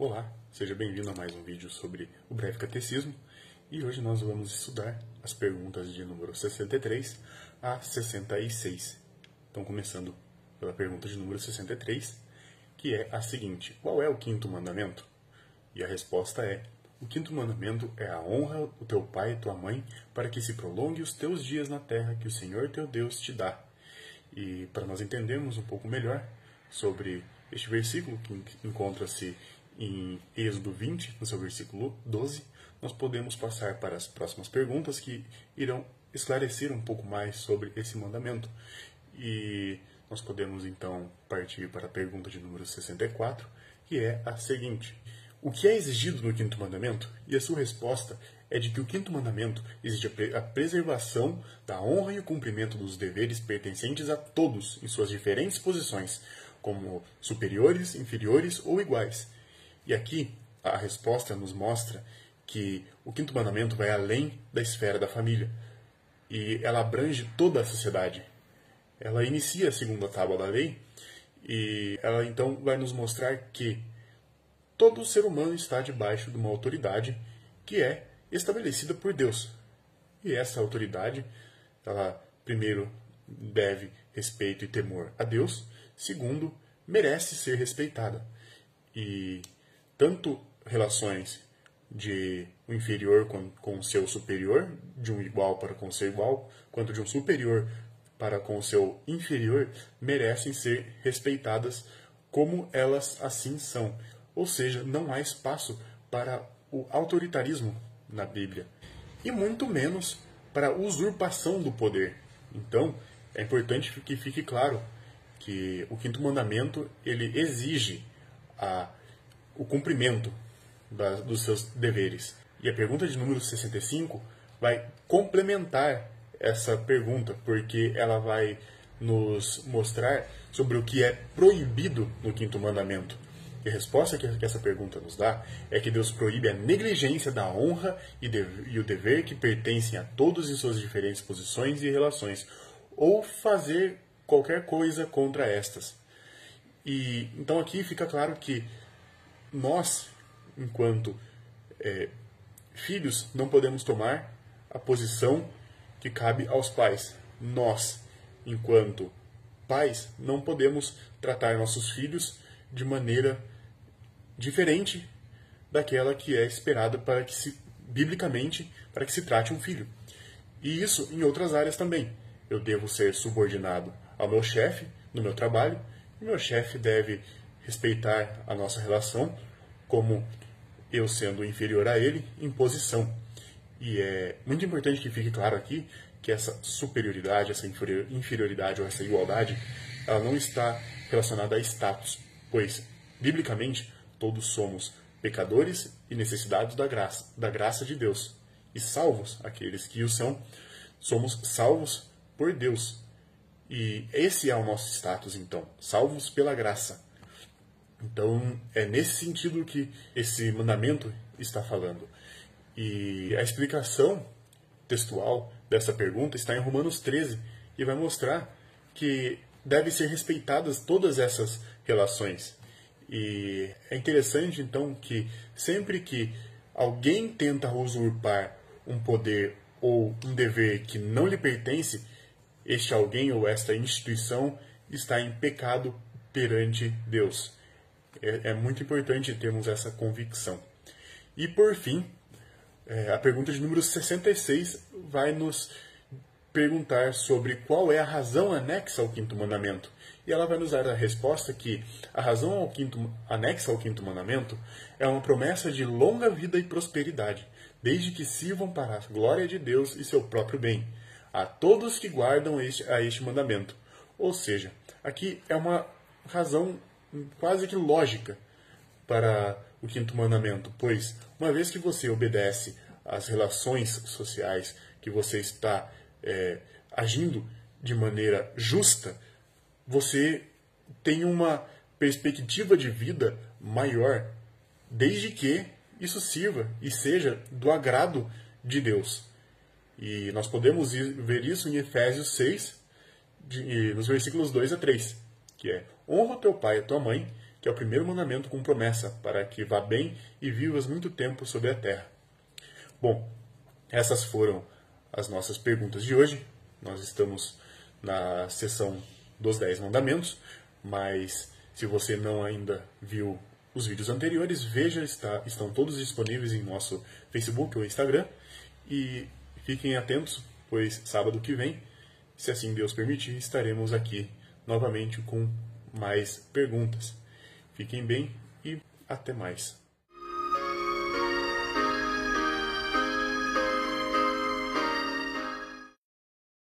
Olá, seja bem-vindo a mais um vídeo sobre o breve catecismo e hoje nós vamos estudar as perguntas de número 63 a 66. Então, começando pela pergunta de número 63, que é a seguinte: Qual é o quinto mandamento? E a resposta é: O quinto mandamento é a honra o teu pai e tua mãe, para que se prolongue os teus dias na terra que o Senhor teu Deus te dá. E para nós entendermos um pouco melhor sobre este versículo, que encontra-se em Êxodo 20, no seu versículo 12, nós podemos passar para as próximas perguntas que irão esclarecer um pouco mais sobre esse mandamento. E nós podemos então partir para a pergunta de número 64, que é a seguinte: O que é exigido no quinto mandamento? E a sua resposta é de que o quinto mandamento exige a preservação da honra e o cumprimento dos deveres pertencentes a todos em suas diferentes posições, como superiores, inferiores ou iguais e aqui a resposta nos mostra que o quinto mandamento vai além da esfera da família e ela abrange toda a sociedade. Ela inicia a segunda tábua da lei e ela então vai nos mostrar que todo ser humano está debaixo de uma autoridade que é estabelecida por Deus. E essa autoridade, ela primeiro deve respeito e temor a Deus, segundo, merece ser respeitada. E tanto relações de um inferior com, com o seu superior, de um igual para com o seu igual, quanto de um superior para com o seu inferior, merecem ser respeitadas como elas assim são. Ou seja, não há espaço para o autoritarismo na Bíblia, e muito menos para a usurpação do poder. Então, é importante que fique claro que o quinto mandamento ele exige a o cumprimento da, dos seus deveres. E a pergunta de número 65 vai complementar essa pergunta, porque ela vai nos mostrar sobre o que é proibido no quinto mandamento. E a resposta que essa pergunta nos dá é que Deus proíbe a negligência da honra e, de, e o dever que pertencem a todos em suas diferentes posições e relações, ou fazer qualquer coisa contra estas. E então aqui fica claro que nós, enquanto é, filhos, não podemos tomar a posição que cabe aos pais. Nós, enquanto pais, não podemos tratar nossos filhos de maneira diferente daquela que é esperada para que se biblicamente para que se trate um filho. E isso em outras áreas também. Eu devo ser subordinado ao meu chefe no meu trabalho, e meu chefe deve respeitar a nossa relação, como eu sendo inferior a ele, em posição. E é muito importante que fique claro aqui que essa superioridade, essa inferioridade ou essa igualdade, ela não está relacionada a status, pois, biblicamente, todos somos pecadores e necessitados da graça, da graça de Deus. E salvos, aqueles que o são, somos salvos por Deus. E esse é o nosso status, então, salvos pela graça. Então, é nesse sentido que esse mandamento está falando. E a explicação textual dessa pergunta está em Romanos 13 e vai mostrar que devem ser respeitadas todas essas relações. E é interessante então que sempre que alguém tenta usurpar um poder ou um dever que não lhe pertence, este alguém ou esta instituição está em pecado perante Deus. É, é muito importante termos essa convicção. E por fim, é, a pergunta de número 66 vai nos perguntar sobre qual é a razão anexa ao quinto mandamento. E ela vai nos dar a resposta que a razão ao quinto, anexa ao quinto mandamento é uma promessa de longa vida e prosperidade, desde que sirvam para a glória de Deus e seu próprio bem, a todos que guardam este, a este mandamento. Ou seja, aqui é uma razão quase que lógica para o quinto mandamento, pois uma vez que você obedece às relações sociais, que você está é, agindo de maneira justa, você tem uma perspectiva de vida maior, desde que isso sirva e seja do agrado de Deus. E nós podemos ver isso em Efésios 6, de, nos versículos 2 a 3, que é honra teu pai e tua mãe, que é o primeiro mandamento com promessa, para que vá bem e vivas muito tempo sobre a terra. Bom, essas foram as nossas perguntas de hoje. Nós estamos na sessão dos Dez Mandamentos, mas se você não ainda viu os vídeos anteriores, veja, está, estão todos disponíveis em nosso Facebook ou Instagram. E fiquem atentos, pois sábado que vem, se assim Deus permitir, estaremos aqui novamente com mais perguntas. Fiquem bem e até mais.